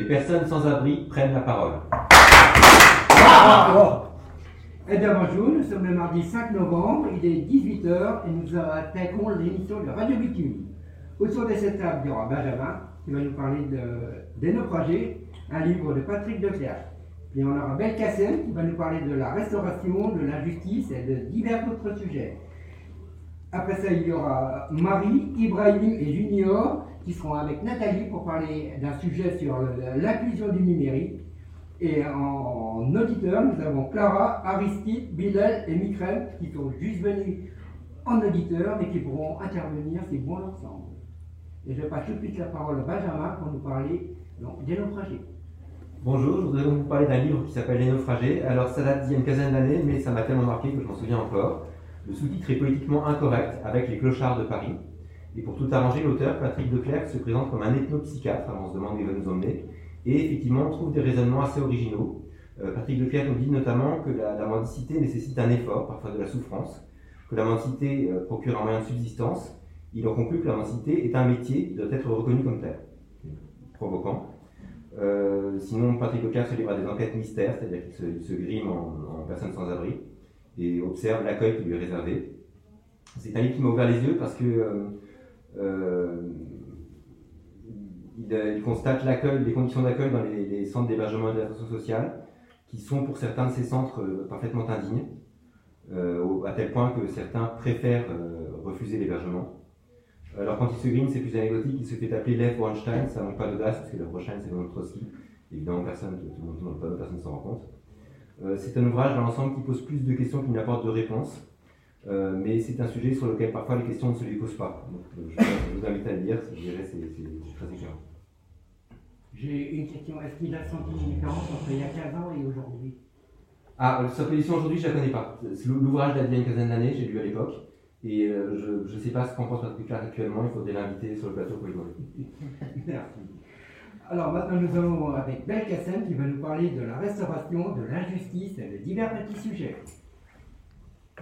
Les personnes sans abri prennent la parole. Eh bien bonjour, nous sommes le mardi 5 novembre, il est 18h et nous attaquons l'émission de Radio Bitume. Autour de cette table, il y aura Benjamin qui va nous parler de, des naufragés, un livre de Patrick Declerc. Puis on aura Belkacem qui va nous parler de la restauration, de l'injustice et de divers autres sujets. Après ça, il y aura Marie, Ibrahim et Junior qui seront avec Nathalie pour parler d'un sujet sur l'inclusion du numérique. Et en auditeur, nous avons Clara, Aristide, Bilal et Mikrem qui sont juste venus en auditeur mais qui pourront intervenir si bon leur semble. Et je passe tout de suite la parole à Benjamin pour nous parler donc, des naufragés. Bonjour, je voudrais vous parler d'un livre qui s'appelle Les naufragés. Alors ça date d'il y a une quinzaine d'années, mais ça m'a tellement marqué que je m'en souviens encore. Le sous-titre est politiquement incorrect, avec les clochards de Paris. Et pour tout arranger, l'auteur, Patrick Declercq, se présente comme un ethnopsychiatre, alors on se demande où il va nous emmener. Et effectivement, on trouve des raisonnements assez originaux. Euh, Patrick Declercq nous dit notamment que la, mendicité nécessite un effort, parfois de la souffrance, que la mendicité euh, procure un moyen de subsistance. Il en conclut que la mendicité est un métier qui doit être reconnu comme tel. Provoquant. Euh, sinon, Patrick Leclerc se livre à des enquêtes mystères, c'est-à-dire qu'il se, se grime en, en personne sans abri et observe l'accueil qui lui est réservé. C'est un livre qui m'a ouvert les yeux parce que euh, il, euh, il constate l'accueil, les conditions d'accueil dans les, centres d'hébergement et d'insertion sociale, qui sont pour certains de ces centres euh, parfaitement indignes, euh, à tel point que certains préfèrent refuser l'hébergement. Alors quand il se grime, c'est plus anecdotique, il se fait appeler Lev Weinstein, ça manque pas d'audace, parce que Lev Weinstein c'est le Trotsky. Évidemment, personne, tout le monde ne s'en rend compte. C'est un ouvrage dans l'ensemble qui pose plus de questions qu'il n'apporte de réponses, Euh, mais c'est un sujet sur lequel parfois les questions ne se lui posent pas. Donc, euh, je, je vous invite à le lire, je dirais c'est très éclairant. J'ai une question, est-ce qu'il a senti une différence entre il y a 15 ans et aujourd'hui? Ah, euh, sa position aujourd'hui, je la connais pas. L'ouvrage date d'il y a une quinzaine d'années, j'ai lu à l'époque, et euh, je ne sais pas ce qu'en pense Patrick Clark actuellement, il faudrait l'inviter sur le plateau pour lui demander. Merci. Alors maintenant nous allons avec Belkacem qui va nous parler de la restauration, de l'injustice et de divers petits sujets.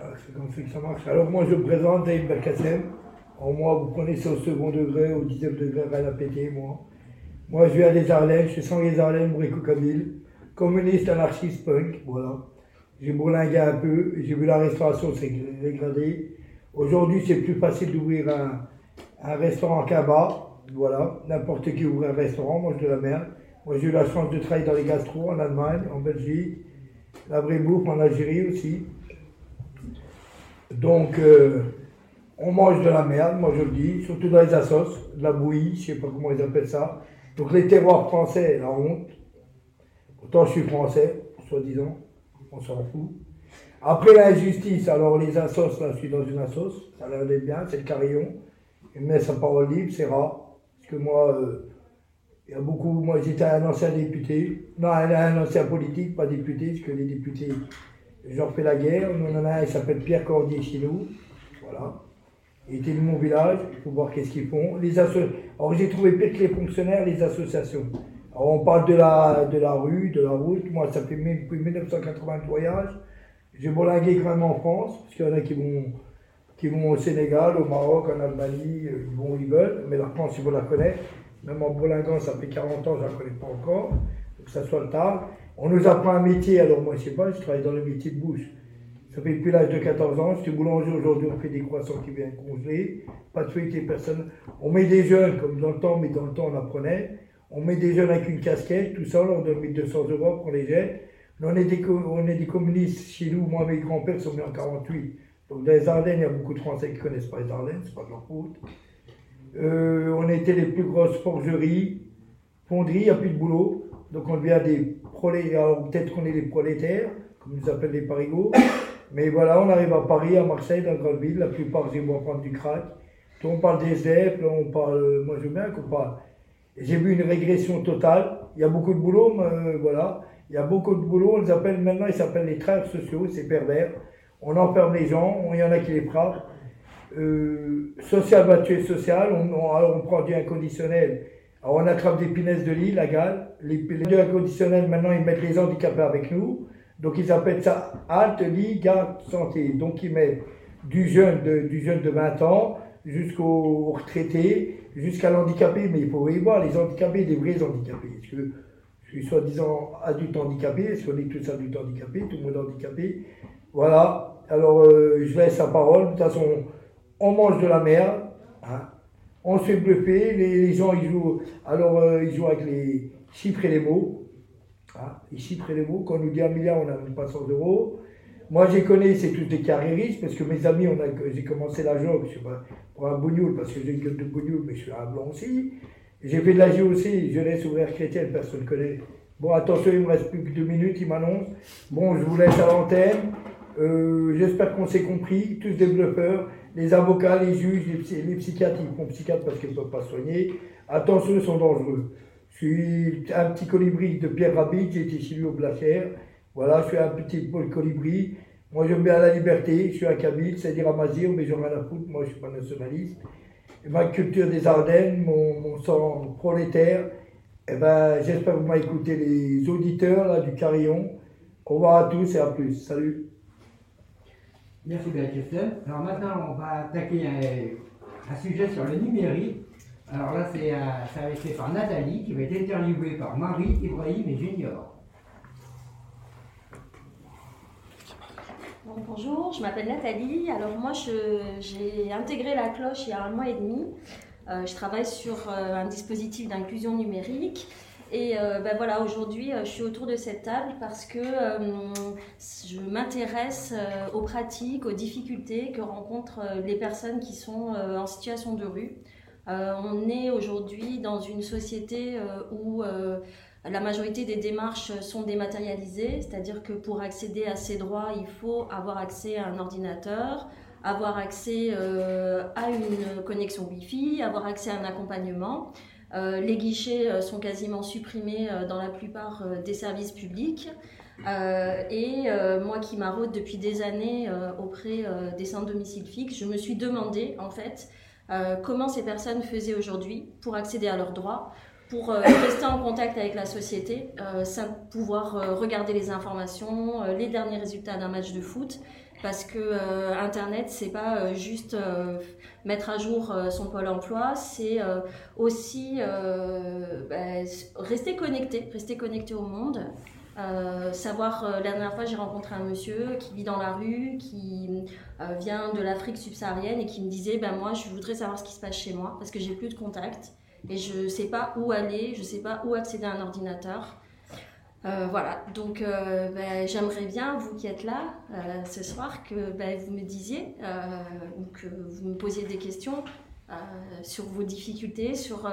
Ah, C'est comme ça que ça marche. Alors moi je présente Dave Belkacem. En moi vous connaissez au second degré, au dixième degré, rien à péter moi. Moi je viens des Ardennes, je suis sans les Ardennes, Brico Kabyle, communiste, anarchiste, punk, voilà. J'ai bourlingué un peu, j'ai vu la restauration s'est dégradée. Aujourd'hui c'est plus facile d'ouvrir un, un restaurant qu'un bar, voilà. N'importe qui ouvre un restaurant, mange de la merde. Moi j'ai eu la chance de travailler dans les gastro en Allemagne, en Belgique, la bouffe en Algérie aussi. Donc, euh, on mange de la merde, moi je le dis, surtout dans les assos, de la bouillie, je sais pas comment ils appellent ça. Donc les terroirs français, la honte. Pourtant je suis français, soi-disant, on s'en fout. Après l'injustice, alors les assos, là je suis dans une assos, ça l'air d'être bien, c'est le carillon. Il met sa parole libre, c'est rare. Parce que moi, euh, il y a beaucoup, moi j'étais un ancien député, non un ancien politique, pas député, parce que les députés, j'en fais la guerre. On en a un, il s'appelle Pierre Cordier chez nous. Voilà. Il était de mon village, il faut voir qu'est-ce qu'ils font. Les. Alors j'ai trouvé pire que les fonctionnaires, les associations. Alors on parle de la, de la rue, de la route. Moi, ça fait depuis 1980 de voyage. J'ai bolingué quand même en France, parce qu'il y en a qui vont, qui vont au Sénégal, au Maroc, en Allemagne, euh, ils vont où ils veulent. Mais la France, il faut la connaître. Même en bolinguant, ça fait 40 ans, je ne la connais pas encore. Que ça soit le tard. On nous apprend un métier, alors moi, je sais pas, je travaille dans le métier de bouche. Ça fait depuis l'âge de 14 ans, je suis boulanger aujourd'hui, on fait des croissants qui viennent congeler, pas de feuilleté, personne. On met des jeunes, comme dans le temps, mais dans le temps on apprenait, on met des jeunes avec une casquette, tout ça, on leur donne 1200 euros pour les jette. On est, des, on communistes chez nous, moi mes grands-pères sont nés en 48. Donc dans les Ardennes, il y a beaucoup de Français qui ne connaissent pas les Ardennes, c'est pas de leur faute. Euh, on était les plus grosses forgeries, fonderies, il n'y a plus de boulot. Donc on devient des prolétaires, alors peut-être qu'on est des prolétaires, comme ils nous appellent les parigots. Mais voilà, on arrive à Paris, à Marseille, dans la grande la plupart ils vont prendre du crack. On parle des là on parle, euh, moi je veux bien qu'on parle. J'ai vu une régression totale, il y a beaucoup de boulot, mais, euh, voilà. Il y a beaucoup de boulot, on les appelle maintenant, ils s'appellent les travailleurs sociaux, c'est pervers. On enferme les gens, il y en a qui les frappent. Euh, social va tuer social, on, on prend du inconditionnel. Alors on attrape des punaises de lit, la gale. Les, deux inconditionnels, maintenant ils mettent les handicapés avec nous. Donc ils appellent ça halte, lit, garde, santé. Donc ils mettent du jeune de, du jeune de 20 ans jusqu'au retraité, jusqu'à l'handicapé, mais il faut y voir les handicapés, les vrais handicapés. Parce que je suis soi-disant adulte handicapé, est-ce qu'on est tous adultes handicapés, tout le monde handicapé? Voilà, alors euh, je laisse la parole. De toute façon, on mange de la merde, hein. On se fait bluffer, les, gens ils jouent, alors euh, ils jouent avec les chiffres et les mots. Hein. Les chiffres et les mots, quand on nous dit un milliard, on n'a même pas 100 euros. Moi, j'ai connais, c'est tous des carriéristes, parce que mes amis, j'ai commencé la jogue pour un bougnoul, parce que j'ai une gueule de bougnoul, mais je suis un blanc aussi. J'ai fait de la aussi, jeunesse ouverte chrétienne, personne ne connaît. Bon, attention, il me reste plus que deux minutes, il m'annonce. Bon, je vous laisse à l'antenne. Euh, j'espère qu'on s'est compris, tous des bluffeurs, les avocats, les juges, les, psychiatres, ils font psychiatre parce qu'ils ne peuvent pas soigner. Attention, ils sont dangereux. Je suis un petit colibri de Pierre Rabid, j'ai été chez lui au Blachère. Voilà, je suis un petit colibri. Moi, j'aime bien la liberté, je suis un Kabyle, c'est-à-dire Amazir, mais j'en ai rien à foutre, moi je ne suis pas nationaliste. ma culture des Ardennes, mon, sang prolétaire, eh ben, j'espère que vous m'avez écouté les auditeurs là, du Carillon. Au revoir à tous et à plus. Salut. Merci Christelle. Alors maintenant, on va attaquer un, sujet sur le numérique. Alors là, c'est, euh, ça va être fait par Nathalie, qui va être interviewée par Marie, Ibrahim et Junior. bonjour, je m'appelle Nathalie. Alors moi, j'ai intégré la cloche il y a un mois et demi. Euh, je travaille sur euh, un dispositif d'inclusion numérique et ben voilà, aujourd'hui, euh, je suis autour de cette table parce que euh, je m'intéresse aux pratiques, aux difficultés que rencontrent les personnes qui sont en situation de rue. on est aujourd'hui dans une société où la majorité des démarches sont dématérialisées, c'est-à-dire que pour accéder à ces droits, il faut avoir accès à un ordinateur, avoir accès à une connexion Wi-Fi, avoir accès à un accompagnement. Euh, les guichets euh, sont quasiment supprimés euh, dans la plupart des services publics. et moi qui maraude depuis des années auprès des centres domicile fixe, je me suis demandé en fait comment ces personnes faisaient aujourd'hui pour accéder à leurs droits, pour rester en contact avec la société, pouvoir regarder les informations, les derniers résultats d'un match de foot, parce que euh, Internet, c'est pas euh, juste euh, mettre à jour son pôle emploi, c'est aussi bah, rester connecté, rester connecté au monde. savoir, la dernière fois j'ai rencontré un monsieur qui vit dans la rue, qui vient de l'Afrique subsaharienne et qui me disait ben moi je voudrais savoir ce qui se passe chez moi parce que j'ai plus de contact et je sais pas où aller, je sais pas où accéder à un ordinateur. Euh, voilà, donc euh, ben, j'aimerais bien, vous qui êtes là euh, ce soir, que ben, vous me disiez, que vous me posiez des questions sur vos difficultés, sur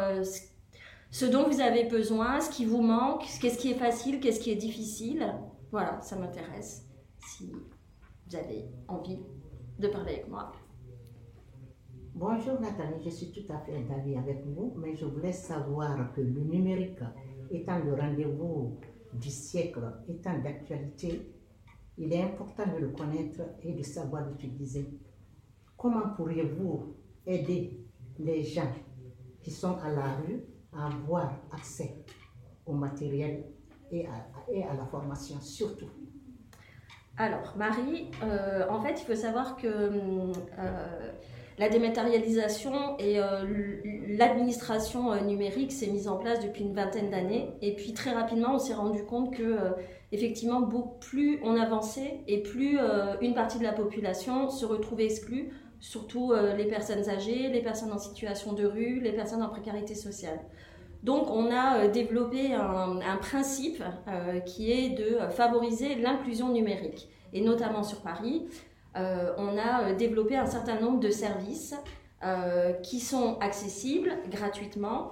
ce dont vous avez besoin, ce qui vous manque, qu'est-ce qui est facile, qu'est-ce qui est difficile. Voilà, ça m'intéresse si vous avez envie de parler avec moi. Bonjour Nathalie, je suis tout à fait d'avis avec vous, mais je voulais savoir que le numérique étant le rendez-vous du siècle étant d'actualité, il est important de le connaître et de savoir l'utiliser. Comment pourriez-vous aider les gens qui sont à la rue à avoir accès au matériel et à, la formation surtout? Alors, Marie, euh, en fait, il faut savoir que euh, la dématérialisation et euh, l'administration euh, numérique s'est mise en place depuis une vingtaine d'années. Et puis très rapidement, on s'est rendu compte que euh, effectivement, plus on avançait et plus une partie de la population se retrouvait exclue, surtout les personnes âgées, les personnes en situation de rue, les personnes en précarité sociale. Donc on a développé un principe qui est de favoriser l'inclusion numérique, et notamment sur Paris. Euh, on a euh, développé un certain nombre de services euh, qui sont accessibles gratuitement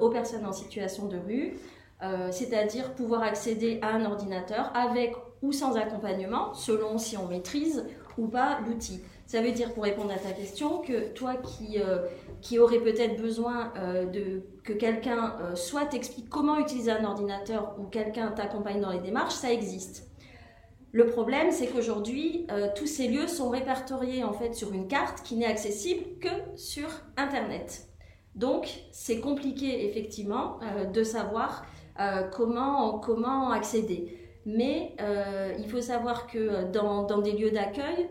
aux personnes en situation de rue, c'est-à-dire pouvoir accéder à un ordinateur avec ou sans accompagnement, selon si on maîtrise ou pas l'outil. Ça veut dire, pour répondre à ta question, que toi qui, qui aurais peut-être besoin de, que quelqu'un soit t'explique comment utiliser un ordinateur ou quelqu'un t'accompagne dans les démarches, ça existe. Le problème, c'est qu'aujourd'hui, euh, tous ces lieux sont répertoriés en fait sur une carte qui n'est accessible que sur Internet. Donc, c'est compliqué effectivement euh, de savoir euh, comment, comment accéder. Mais il faut savoir que dans, des lieux d'accueil,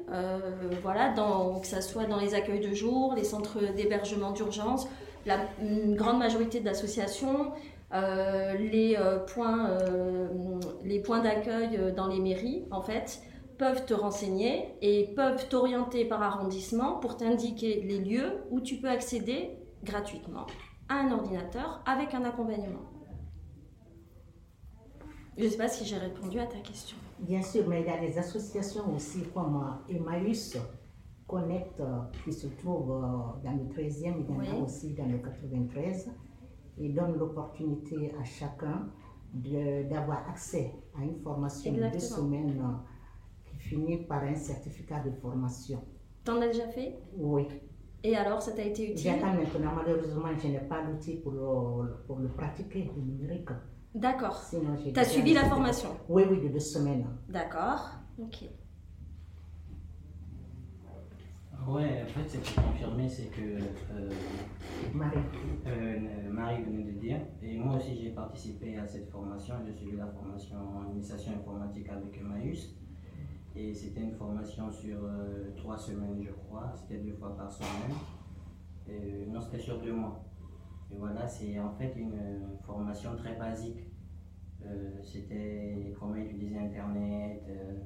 voilà, que ce soit dans les accueils de jour, les centres d'hébergement d'urgence, la grande majorité d'associations, les, points, les points d'accueil dans les mairies, en fait, peuvent te renseigner et peuvent t'orienter par arrondissement pour t'indiquer les lieux où tu peux accéder gratuitement à un ordinateur avec un accompagnement. Je ne sais pas si j'ai répondu à ta question. Bien sûr, mais il y a des associations aussi comme Emmaüs Connect qui se trouve euh, dans le 13e, il y en a aussi dans le 93 et donne l'opportunité à chacun d'avoir accès à une formation de deux semaines fini par un certificat de formation. T'en as déjà fait? Oui. Et alors, ça t'a été utile? J'attends maintenant. Malheureusement, je n'ai pas l'outil pour le, pour le pratiquer, le numérique. D'accord. Tu as suivi la formation? Oui, oui, de deux semaines. D'accord. Ok. Ouais, en fait, c'est pour confirmer, c'est que euh, Marie. Euh, Marie venait de dire, et moi aussi j'ai participé à cette formation, j'ai suivi la formation en administration informatique avec Emmaüs. Et c'était une formation sur euh, trois semaines, je crois. C'était deux fois par semaine. non, c'était sur deux mois. Et voilà, c'est en fait une formation très basique. Euh, c'était comment utiliser Internet, euh,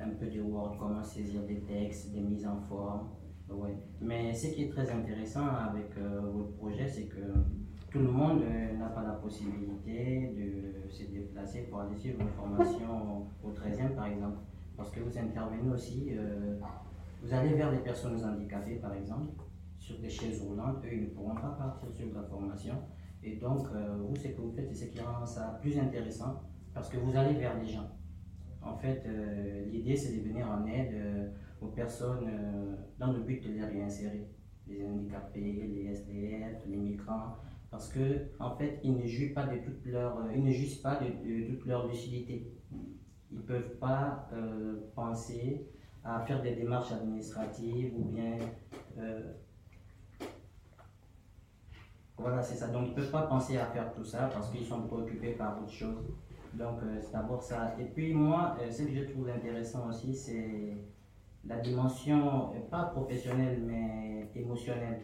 un peu de Word, comment saisir des textes, des mises en forme. Ouais. Mais ce qui est très intéressant avec votre projet, c'est que tout le monde n'a pas la possibilité de se déplacer pour aller suivre une formation au 13e, par exemple parce que vous intervenez aussi, euh, vous allez vers des personnes handicapées par exemple, sur des chaises roulantes, eux ils ne pourront pas partir sur la formation. Et donc, euh, vous, ce que vous faites, c'est ce qui rend ça plus intéressant, parce que vous allez vers les gens. En fait, euh, l'idée, c'est de venir en aide aux personnes dans le but de les réinsérer. Les handicapés, les SDF, les migrants, parce que en fait, ils ne jouissent pas de toute leur, ils ne pas lucidité ils ne peuvent pas euh, penser à faire des démarches administratives ou bien... Euh, voilà, c'est ça. Donc, ils ne peuvent pas penser à faire tout ça parce qu'ils sont préoccupés par autre chose. Donc, euh, c'est d'abord ça. Et puis, moi, ce que je trouve intéressant aussi, c'est la dimension, pas professionnelle, mais émotionnelle.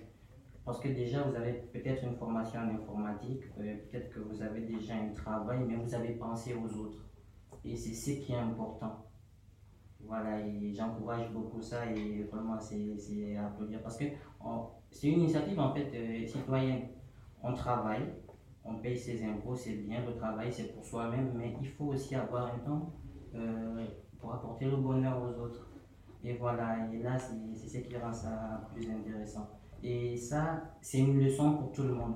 Parce que déjà, vous avez peut-être une formation en informatique, peut-être que vous avez déjà un travail, mais vous avez pensé aux autres. Et c'est ce qui est important. Voilà, et j'encourage beaucoup ça et vraiment c'est à applaudir parce que c'est une initiative en fait euh, citoyenne. On travaille, on paye ses impôts, c'est bien, le travail c'est pour soi-même, mais il faut aussi avoir un temps euh, pour apporter le bonheur aux autres. Et voilà, et là c'est ce qui rend ça plus intéressant. Et ça, c'est une leçon pour tout le monde.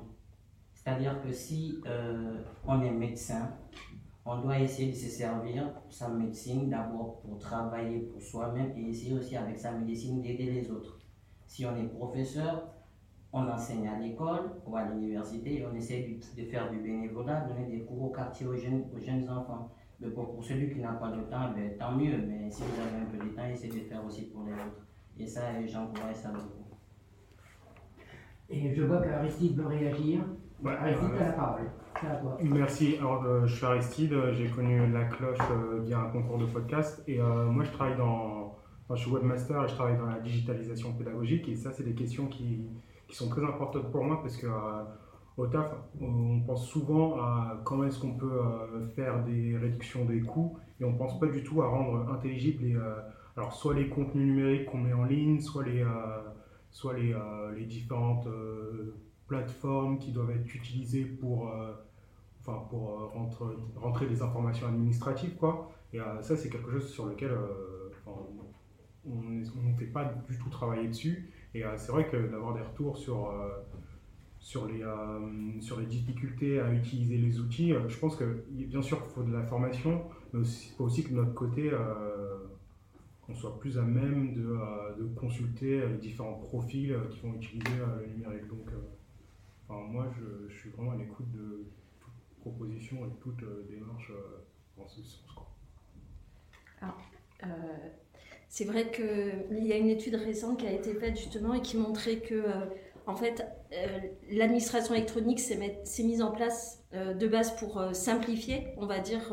C'est-à-dire que si euh, on est médecin, on doit essayer de se servir sa médecine d'abord pour travailler pour soi-même et essayer aussi avec sa médecine d'aider les autres. Si on est professeur, on enseigne à l'école ou à l'université et on essaie de, faire du bénévolat, donner des cours au quartier aux jeunes, aux jeunes enfants. Mais pour, celui qui n'a pas de temps, ben, tant mieux, mais si vous avez un peu de temps, essayez de faire aussi pour les autres. Et ça, j'encourage ça beaucoup. Et je vois qu'Aristide veut réagir. Aristide, tu as la parole. Merci. Alors, euh, je suis Aristide, j'ai connu la cloche euh, via un concours de podcast et euh, moi je travaille dans. je suis webmaster et je travaille dans la digitalisation pédagogique et ça, c'est des questions qui, qui, sont très importantes pour moi parce que au TAF, on pense souvent à comment est-ce qu'on peut faire des réductions des coûts et on pense pas du tout à rendre intelligibles les, alors, soit les contenus numériques qu'on met en ligne, soit les, soit les, les différentes plateformes qui doivent être utilisées pour enfin, pour euh, rentrer, des informations administratives. Quoi. Et euh, ça, c'est quelque chose sur lequel euh, on ne fait pas du tout travailler dessus. Et c'est vrai que d'avoir des retours sur, sur, les, sur les difficultés à utiliser les outils, je pense que bien sûr il faut de la formation, mais il faut aussi que de notre côté, on soit plus à même de, de, consulter les différents profils qui vont utiliser le numérique. Donc, moi, je, je, suis vraiment à l'écoute de, proposition et toute euh, démarche euh, en ce sens. Euh, c'est vrai qu'il y a une étude récente qui a été faite justement et qui montrait que en fait, l'administration électronique s'est mise en place de base pour simplifier, on va dire,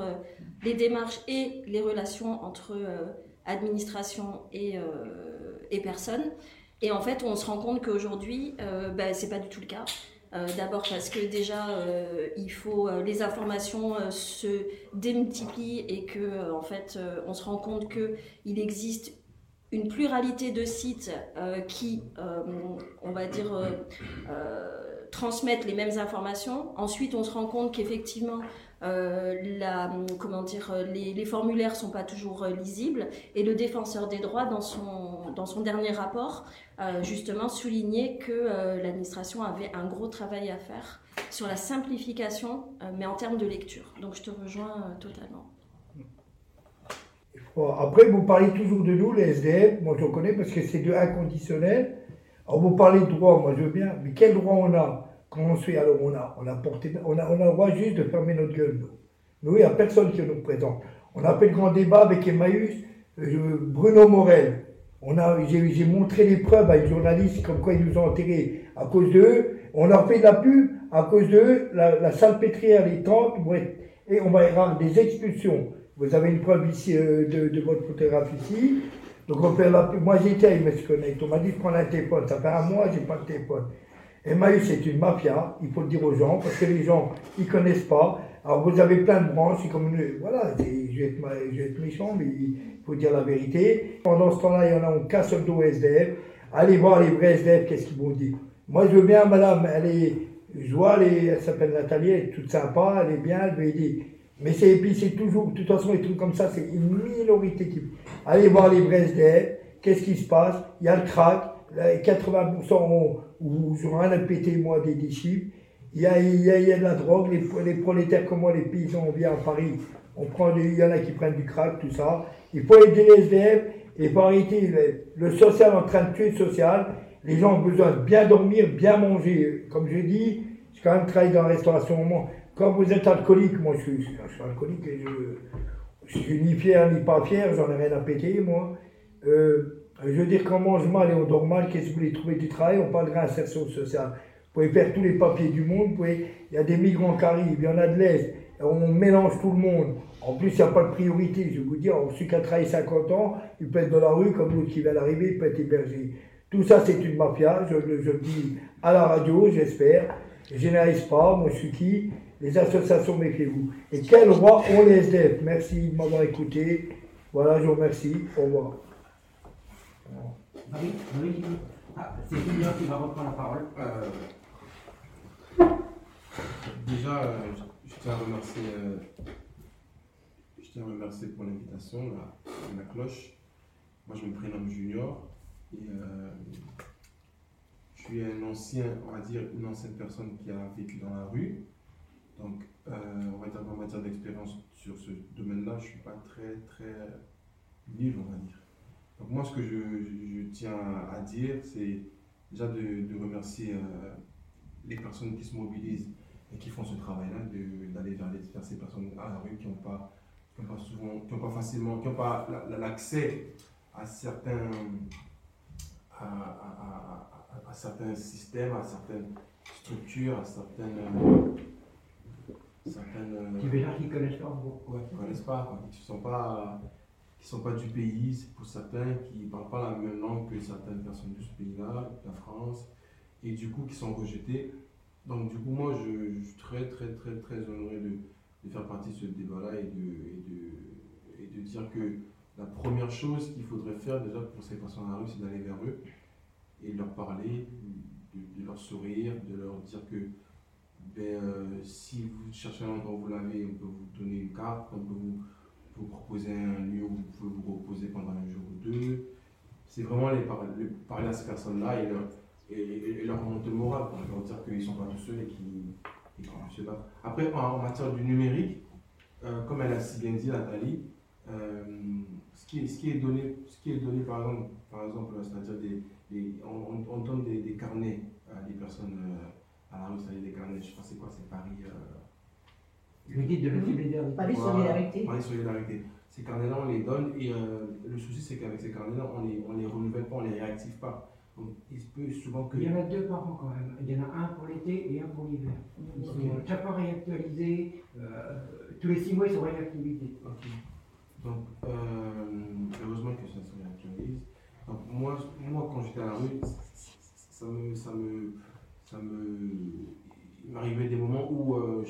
les démarches et les relations entre administration et, et personnes. Et en fait, on se rend compte qu'aujourd'hui, euh, bah, c'est pas du tout le cas. Euh, D'abord parce que déjà, euh, il faut euh, les informations se démultiplient et que en fait, on se rend compte que il existe une pluralité de sites qui, on va dire, transmettent les mêmes informations. Ensuite, on se rend compte qu'effectivement, dire, euh, les, formulaires sont pas toujours euh, lisibles. Et le défenseur des droits, dans son, dans son dernier rapport, euh, justement soulignait que euh, l'administration avait un gros travail à faire sur la simplification, euh, mais en termes de lecture. Donc, je te rejoins euh, totalement. Après, vous parlez toujours de nous, les SDF. Moi, je connais parce que c'est de inconditionnel. Alors, vous parlez de droit, moi, je veux bien. Mais quel droit on a? Quand on suit Alors, on a, on a, porté, on a, on a le droit juste de fermer notre gueule, nous. Nous, il n'y a personne qui nous présente. On a fait le grand débat avec Emmaüs, euh, Bruno Morel. On a, j'ai, montré les preuves à une journaliste comme quoi ils nous ont enterrés à cause d'eux. On a fait de la pub à cause d'eux. La, la salpêtrière, les tentes, être- et on va y avoir des expulsions. Vous avez une preuve ici euh, de, de votre photographe ici. Donc on fait la pub. Moi j'étais à MS Connect. On m'a dit de prendre un téléphone. Ça fait un mois, j'ai pas de téléphone. Emmaüs c'est une mafia, il faut le dire aux gens, parce que les gens, ils connaissent pas. Alors vous avez plein de branches, comme. Voilà, je vais, être, je vais être méchant, mais il faut dire la vérité. Pendant ce temps-là, il y en a, on casse le dos SDF. Allez voir les vrais SDF, qu'est-ce qu'ils vont dire. Moi, je veux bien, madame, elle est... Je vois, elle, elle s'appelle Nathalie, elle est toute sympa, elle est bien, elle veut aider. Mais c'est, c'est toujours, de toute façon, les trucs comme ça, c'est une minorité qui... Allez voir les vrais SDF, qu'est-ce qui se passe Il y a le crack, là, 80% ont, ou j'en ai péter, moi, des, chiffres. Il y a, il y, a, il y a de la drogue, les, les prolétaires comme moi, les paysans, on vient à Paris, on prend il y en a qui prennent du crack, tout ça. Il faut aider les SDF, et pour arrêter le, le social en train de tuer le social. Les gens ont besoin de bien dormir, bien manger. Comme je dis, j'ai quand même travaillé dans la restauration au moment. Quand vous êtes alcoolique, moi je suis, je suis alcoolique et je, je suis ni fier ni pas fier, j'en ai rien à péter, moi. Euh, je veux dire, quand on mange mal et on dort mal, qu'est-ce que vous voulez trouver du travail? On parle de réinsertion sociale. Vous pouvez faire tous les papiers du monde, vous pouvez, il y a des migrants qui arrivent, il y en a de l'Est, on mélange tout le monde. En plus, il n'y a pas de priorité. Je vais vous dire, celui qui a travaillé 50 ans, il peut être dans la rue, comme l'autre qui vient d'arriver, il peut être hébergé. Tout ça, c'est une mafia, je, le- dis à la radio, j'espère. Je généralise pas, moi je suis qui? Les associations, méfiez-vous. Et quel roi ont les SDF Merci de m'avoir écouté. Voilà, je vous remercie. Au revoir. Dis-nous. Ah, c'est Julien qui va reprendre la parole. Déjà, euh, je, tiens à remercier, euh, je tiens à remercier pour l'invitation, la, cloche. Moi, je me prénomme Junior et euh, je suis un ancien, on va dire, une ancienne personne qui a vécu dans la rue. Donc, on va dire qu'en matière d'expérience sur ce domaine-là, je ne suis pas très, très nul, on va dire. Donc, moi, ce que je, je- je tiens à dire, c'est déjà de, de remercier euh, les personnes qui se mobilisent et qui font ce travail-là, d'aller vers, ces personnes à la rue qui n'ont pas, qui ont pas souvent, qui ont pas facilement, qui n'ont pas la- la- l'accès à certains, à, à- à- à- à certains systèmes, à certaines structures, à certaines, euh, certaines euh, Tu veux dire qu'ils connaissent pas beaucoup. ouais, qui ne connaissent pas, quoi, qui ne sont pas qui sont pas du pays, c'est pour certains qui parlent pas la même langue que certaines personnes de ce pays-là, la France, et du coup qui sont rejetés. Donc du coup, moi, je, suis très, très, très, très honoré de, de faire partie de ce débat-là et de, et, de, et de dire que la première chose qu'il faudrait faire déjà pour ces personnes à la rue, c'est d'aller vers eux et de leur parler, de, de leur sourire, de leur dire que ben, euh, si vous cherchez un endroit où vous l'avez, on peut vous donner une carte, on peut vous, vous proposer un lieu où vous pouvez vous reposer pendant un jour ou deux. C'est vraiment les parler à ces personnes-là et leur, et, leur remonter le moral, quoi, leur dire qu'ils ne sont pas tout seuls et qu'ils peuvent se battre. Après, en, matière du numérique, euh, comme elle a si bien dit, Nathalie, euh, ce, qui est, ce, qui est donné, ce qui est donné par exemple, par exemple c'est-à-dire des, on, on- on donne des, carnets à des personnes euh, à la rue, c'est-à-dire des carnets, je sais pas c'est quoi, c'est Paris. Le guide de la solidarité. Paris voilà, Solidarité. Paris Solidarité. Ces carnets-là, on les donne et euh, le souci, c'est qu'avec ces carnets-là, on les, on les renouvelle pas, on les réactive pas. Donc, il se peut souvent que. Il y en a deux par an quand même. Il y en a un pour l'été et un pour l'hiver. Ils sont chaque fois réactualisés. euh, tous les six mois, ils sont réactivés. Ok. Donc, euh, heureusement que ça se réactualise. Donc, moi, moi, quand j'étais à la rue, ça me, ça me, ça me, il m'arrivait des moments où euh,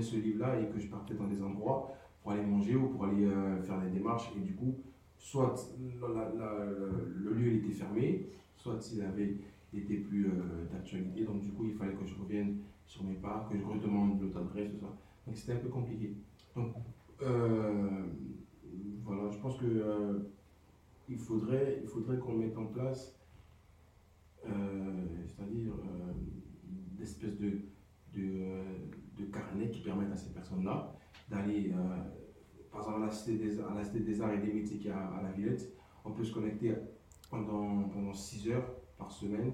ce livre-là et que je partais dans des endroits pour aller manger ou pour aller euh, faire des démarches. Et du coup, soit le lieu il était fermé, soit il avait été plus euh, d'actualité. Donc, du coup, il fallait que je revienne sur mes pas, que je redemande l'autre adresse. Donc, c'était un peu compliqué. Donc, euh, voilà, je pense que il faudrait, il faudrait qu'on mette en place, c'est-à-dire d'espèces de, de carnets qui permettent à ces personnes-là d'aller, euh, par exemple, à la, cité des, Arts et des Métiers qui est à, à la Villette, on peut se connecter pendant, pendant 6 heures par semaine,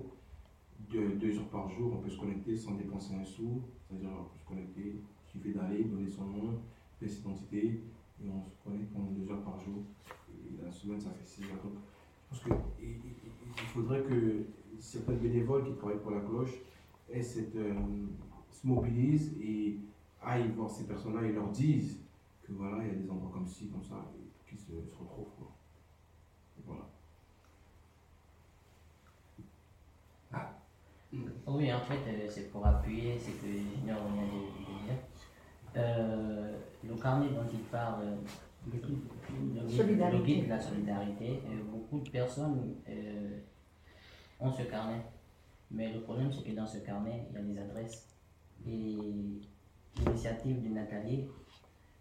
2 heures par jour, on peut se connecter sans dépenser un sou, c'est-à-dire on peut se connecter, il suffit d'aller, donner son nom, pièce d'identité, et on se connecte pendant 2 heures par jour. Et la semaine, ça fait 6 heures. Donc, je pense qu'il il faudrait que certains bénévoles qui travaillent pour la cloche aient cette, euh, se mobilisent et aillent voir ces personnes-là et leur disent que voilà, il y a des endroits comme ci, comme ça, et qu'ils se, se retrouvent. Quoi. Et voilà. Oui, en fait, euh, c'est pour appuyer ce que Junior vient de, dire. Euh, le carnet dont il parle, euh, le guide, le de la solidarité, euh, beaucoup de personnes euh, ont ce carnet. Mais le problème, c'est que dans ce carnet, il y a des adresses. Et l'initiative de Nathalie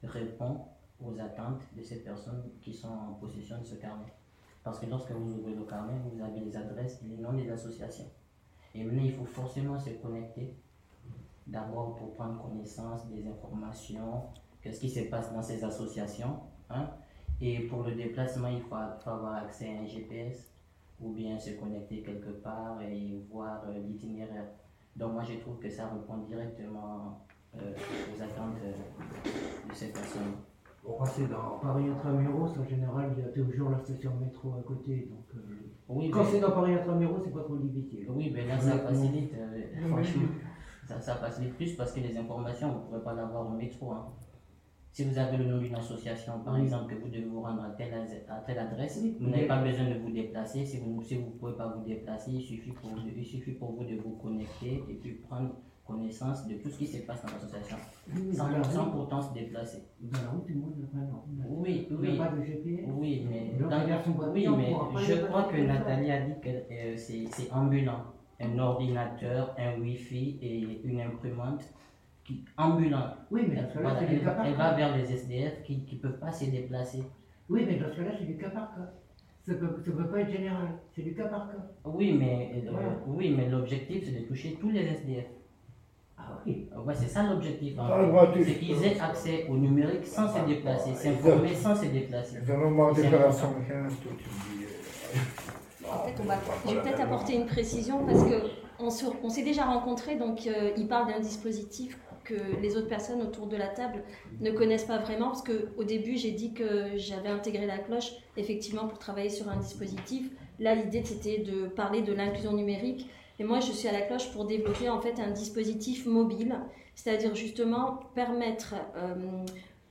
répond aux attentes de ces personnes qui sont en possession de ce carnet. Parce que lorsque vous ouvrez le carnet, vous avez les adresses et les noms des associations. Et maintenant, il faut forcément se connecter. D'abord pour prendre connaissance des informations, qu'est-ce qui se passe dans ces associations. hein. Et pour le déplacement, il faut, avoir accès à un GPS ou bien se connecter quelque part et voir euh, l'itinéraire. Donc moi, je trouve que ça répond directement euh, aux attentes euh, de ces personnes. Bon, quand c'est dans Paris Intramuros, en général, il y a toujours la station de métro à côté. Donc, euh, Oui, quand c'est dans Paris Intramuros, c'est pas trop difficile. Oui, mais là, ça facilite, euh, franchement. Ça, ça facilite plus parce que les informations, vous ne pourrez pas l'avoir au métro. hein. Si vous avez le nom d'une association, par Oui. exemple, que vous devez vous rendre à telle, à telle adresse, Oui. vous n'avez pas besoin de vous déplacer. Si vous ne si vous pouvez pas vous déplacer, il suffit, pour, vous- il suffit pour vous de vous connecter et puis prendre connaissance de tout ce qui se passe dans l'association, Oui, sans, la pourtant se déplacer. dans la non. Oui, Il oui. pas de GPS. Oui, mais, dans- oui, mais je crois que. Nathalie a dit que euh, c'est ambulant. Un ordinateur, un Wi-Fi et une imprimante qui, ambulant. Oui, mais dans Elle, ce cas-là, voilà, c'est elle du cas va- par elle cas. va vers les SDF qui ne peuvent pas se déplacer. Oui, mais dans ce cas-là, c'est du cas par cas. Ça peut, ça peut pas être général, c'est du cas par cas. Oui, mais, euh, oui, mais l'objectif, c'est de toucher tous les SDF. Ah oui. Euh, Ouais, c'est ça l'objectif. de- C'est qu'ils aient accès au numérique sans se déplacer, Ah, s'informer sans se déplacer. Les amendements C'est d'opération important. 15, toi, tu me dis. euh, En fait, on va- je vais peut-être apporter une précision parce que on se- on s'est déjà rencontrés, donc euh, il parle d'un dispositif les autres personnes autour de la table ne connaissent pas vraiment parce que au début j'ai dit que j'avais intégré la cloche effectivement pour travailler sur un dispositif. Là l'idée c'était de parler de l'inclusion numérique et moi je suis à la cloche pour développer en fait un dispositif mobile, c'est-à-dire justement permettre euh,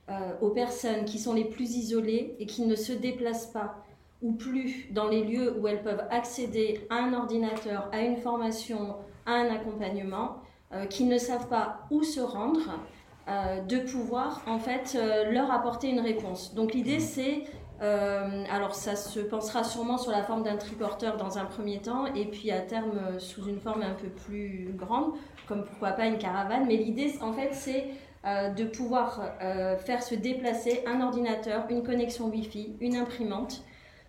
euh, aux personnes qui sont les plus isolées et qui ne se déplacent pas ou plus dans les lieux où elles peuvent accéder à un ordinateur, à une formation, à un accompagnement, qui ne savent pas où se rendre, euh, de pouvoir en fait euh, leur apporter une réponse. Donc l'idée c'est, euh, alors ça se pensera sûrement sur la forme d'un triporteur dans un premier temps, et puis à terme euh, sous une forme un peu plus grande, comme pourquoi pas une caravane, mais l'idée en fait c'est euh, de pouvoir euh, faire se déplacer un ordinateur, une connexion Wi-Fi, une imprimante,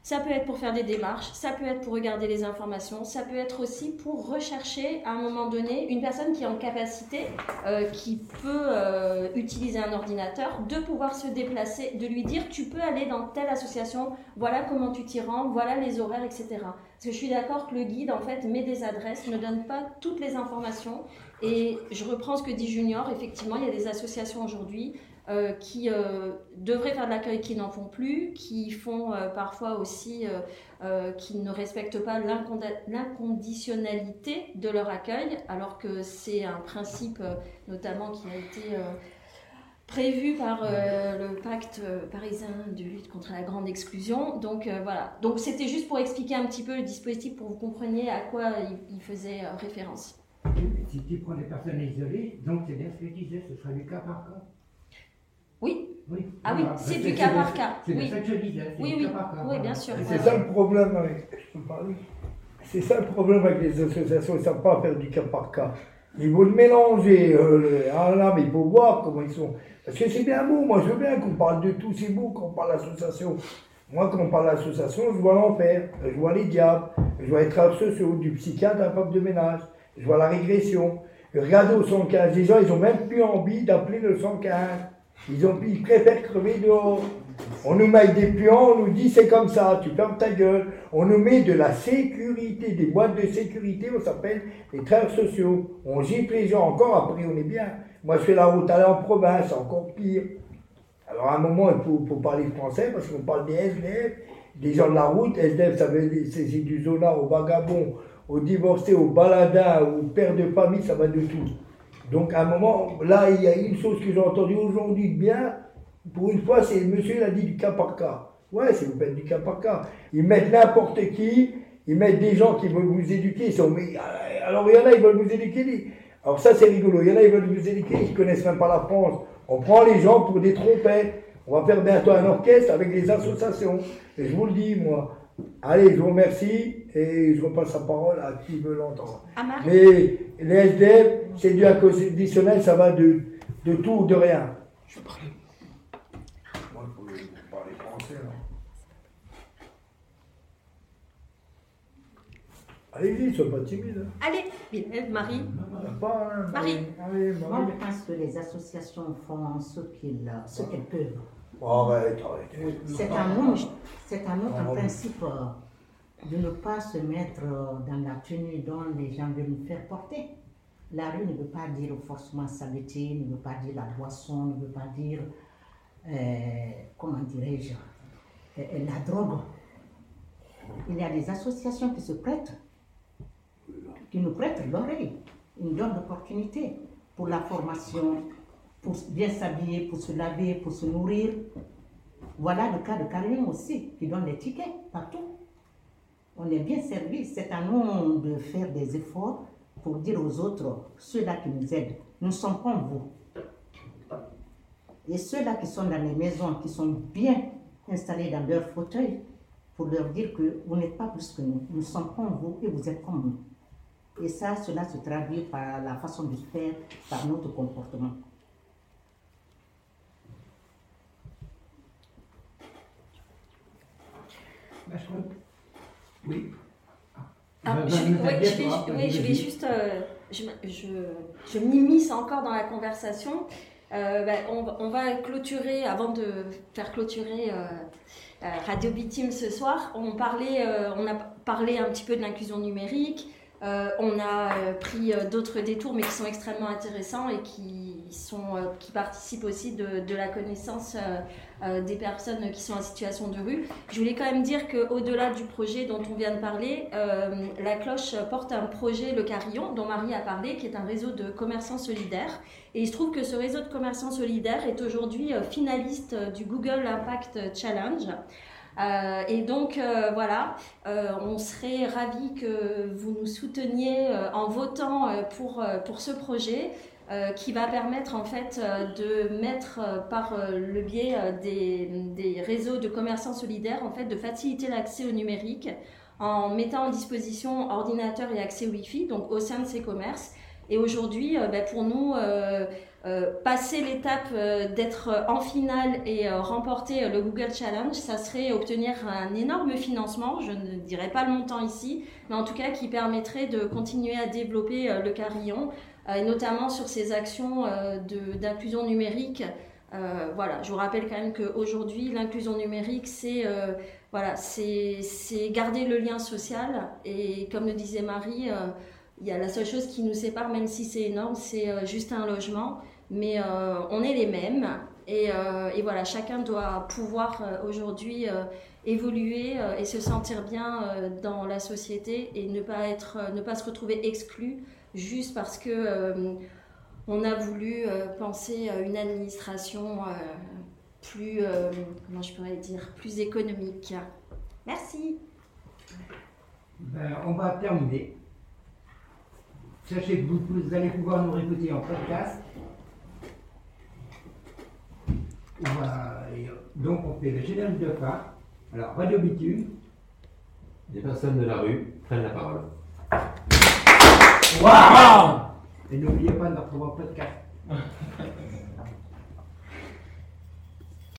ça peut être pour faire des démarches, ça peut être pour regarder les informations, ça peut être aussi pour rechercher à un moment donné une personne qui est en capacité, euh, qui peut euh, utiliser un ordinateur, de pouvoir se déplacer, de lui dire tu peux aller dans telle association, voilà comment tu t'y rends, voilà les horaires, etc. Parce que je suis d'accord que le guide en fait met des adresses, ne donne pas toutes les informations. Et je reprends ce que dit Junior, effectivement il y a des associations aujourd'hui euh, qui euh, devraient faire de l'accueil qui n'en font plus, qui font euh, parfois aussi, qui ne respectent pas l'inconditionnalité de leur accueil, alors que c'est un principe notamment qui a été prévu par le pacte parisien de lutte contre la grande exclusion. Donc voilà. Donc c'était juste pour expliquer un petit peu le dispositif pour que vous compreniez à quoi il, faisait référence. Si tu prends des personnes isolées, donc c'est bien ce que je disais, ce sera du cas par cas. Oui. Ah oui, c'est du cas par cas. C'est oui. ça que je disais. Oui, oui, oui, bien sûr. C'est ça le problème avec. C'est ça le problème avec les associations, ils ne savent pas faire du cas par cas. Ils vont le mélanger. Euh, ah là, mais il faut voir comment ils sont. Parce que c'est bien beau, moi je veux bien qu'on parle de tout, c'est beau qu'on parle d'association. Moi, quand on parle d'association, je vois l'enfer, je vois les diables, je vois les travailleurs sociaux, du psychiatre à la femme de ménage, je vois la régression. Regardez au 115, les gens, ils n'ont même plus envie d'appeler le 115. Ils, ont, ils préfèrent crever dehors. On nous met des pions, on nous dit c'est comme ça, tu fermes ta gueule. On nous met de la sécurité, des boîtes de sécurité, on s'appelle les travailleurs sociaux. On gifle les gens encore, après on est bien. Moi je fais la route aller en province, encore pire. Alors à un moment il faut, parler français parce qu'on parle des SDF, des gens de la route. SDF ça veut dire c'est du zonard au vagabond, au divorcé, au baladin, au père de famille, ça va de tout. Donc à un moment, là, il y a une chose que j'ai entendue aujourd'hui bien, pour une fois, c'est monsieur il a dit du cas par cas. Ouais, c'est vous faites du cas par cas. Ils mettent n'importe qui, ils mettent des gens qui veulent vous éduquer. Ils sont, mais, alors il y en a, ils veulent vous éduquer. Alors ça, c'est rigolo. Il y en a, ils veulent vous éduquer, ils ne connaissent même pas la France. On prend les gens pour des trompettes. On va faire bientôt un orchestre avec des associations. Et je vous le dis, moi. Allez, je vous remercie et je repasse la parole à qui veut l'entendre. Mais les SDF, c'est du inconditionnel, ça va de, de tout ou de rien. Je parler. Moi, je parler français. Là. Allez-y, sois pas timide. Hein. Allez, Marie. Hein, Marie. Allez, Marie. Moi, je pense que les associations font ce qu'elles peuvent. C'est un nom, c'est un autre principe de ne pas se mettre dans la tenue dont les gens veulent nous faire porter. La rue ne veut pas dire forcément saleté, ne veut pas dire la boisson, ne veut pas dire, euh, comment dirais-je, euh, la drogue. Il y a des associations qui se prêtent, qui nous prêtent l'oreille, une donne d'opportunité pour la formation, pour bien s'habiller, pour se laver, pour se nourrir. Voilà le cas de Karim aussi, qui donne des tickets partout. On est bien servi. C'est à nous de faire des efforts pour dire aux autres, ceux-là qui nous aident, nous sommes comme vous. Et ceux-là qui sont dans les maisons, qui sont bien installés dans leur fauteuil, pour leur dire que vous n'êtes pas plus que nous, nous sommes comme vous et vous êtes comme nous. Et ça, cela se traduit par la façon de faire, par notre comportement. Oui. Ah, je, vais, juste. Euh, je, je, m'immisce encore dans la conversation. Euh, ben, on, va clôturer, avant de faire clôturer euh, Radio Bitume ce soir, on, parlait, on a parlé un petit peu de l'inclusion numérique. on a pris d'autres détours, mais qui sont extrêmement intéressants et qui, sont, qui participent aussi de, la connaissance euh, des personnes qui sont en situation de rue. Je voulais quand même dire qu'au-delà du projet dont on vient de parler, euh, la cloche porte un projet, le Carillon, dont Marie a parlé, qui est un réseau de commerçants solidaires. Et il se trouve que ce réseau de commerçants solidaires est aujourd'hui euh, finaliste du Google Impact Challenge. et donc voilà, on serait ravis que vous nous souteniez en votant pour, pour ce projet. Euh, qui va permettre en fait euh, de mettre euh, par le biais des, des, réseaux de commerçants solidaires en fait de faciliter l'accès au numérique en mettant en disposition ordinateur et accès Wi-Fi donc au sein de ces commerces. Et aujourd'hui, ben, pour nous, passer l'étape d'être en finale et remporter le Google Challenge, ça serait obtenir un énorme financement, je ne dirais pas le montant ici, mais en tout cas qui permettrait de continuer à développer le carillon et notamment sur ces actions euh, d'inclusion numérique. Euh, voilà, je vous rappelle quand même qu'aujourd'hui, l'inclusion numérique, c'est voilà, garder le lien social. Et comme le disait Marie, il y a la seule chose qui nous sépare, même si c'est énorme, c'est juste un logement. Mais on est les mêmes. Et, et, voilà, chacun doit pouvoir aujourd'hui évoluer et se sentir bien dans la société et ne pas, être, ne pas se retrouver exclu juste parce que euh, on a voulu euh, penser à une administration euh, plus, euh, comment je pourrais dire, plus économique. Merci. Ben, on va terminer. Sachez que vous, vous allez pouvoir nous réécouter en podcast. On va- et, donc on fait le générique de fin. Alors, Radio Bitume. Les personnes de la rue prennent la parole. Waouh Et n'oubliez pas de nous retrouver en podcast.